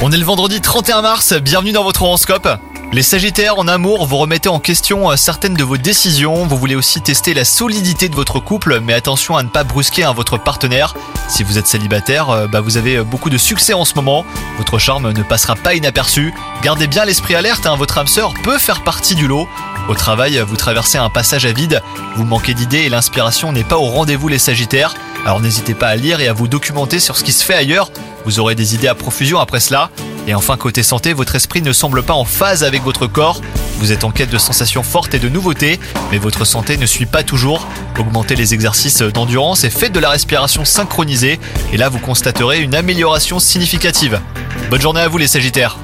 On est le vendredi 31 mars, bienvenue dans votre horoscope. Les Sagittaires, en amour, vous remettez en question euh, certaines de vos décisions. Vous voulez aussi tester la solidité de votre couple, mais attention à ne pas brusquer un votre partenaire. Si vous êtes célibataire, euh, bah vous avez beaucoup de succès en ce moment. Votre charme ne passera pas inaperçu. Gardez bien l'esprit alerte, hein, votre âme sœur peut faire partie du lot. Au travail, vous traversez un passage à vide, vous manquez d'idées et l'inspiration n'est pas au rendez-vous les Sagittaires. Alors n'hésitez pas à lire et à vous documenter sur ce qui se fait ailleurs, vous aurez des idées à profusion après cela. Et enfin côté santé, votre esprit ne semble pas en phase avec votre corps. Vous êtes en quête de sensations fortes et de nouveautés, mais votre santé ne suit pas toujours. Augmentez les exercices d'endurance et faites de la respiration synchronisée, et là vous constaterez une amélioration significative. Bonne journée à vous les Sagittaires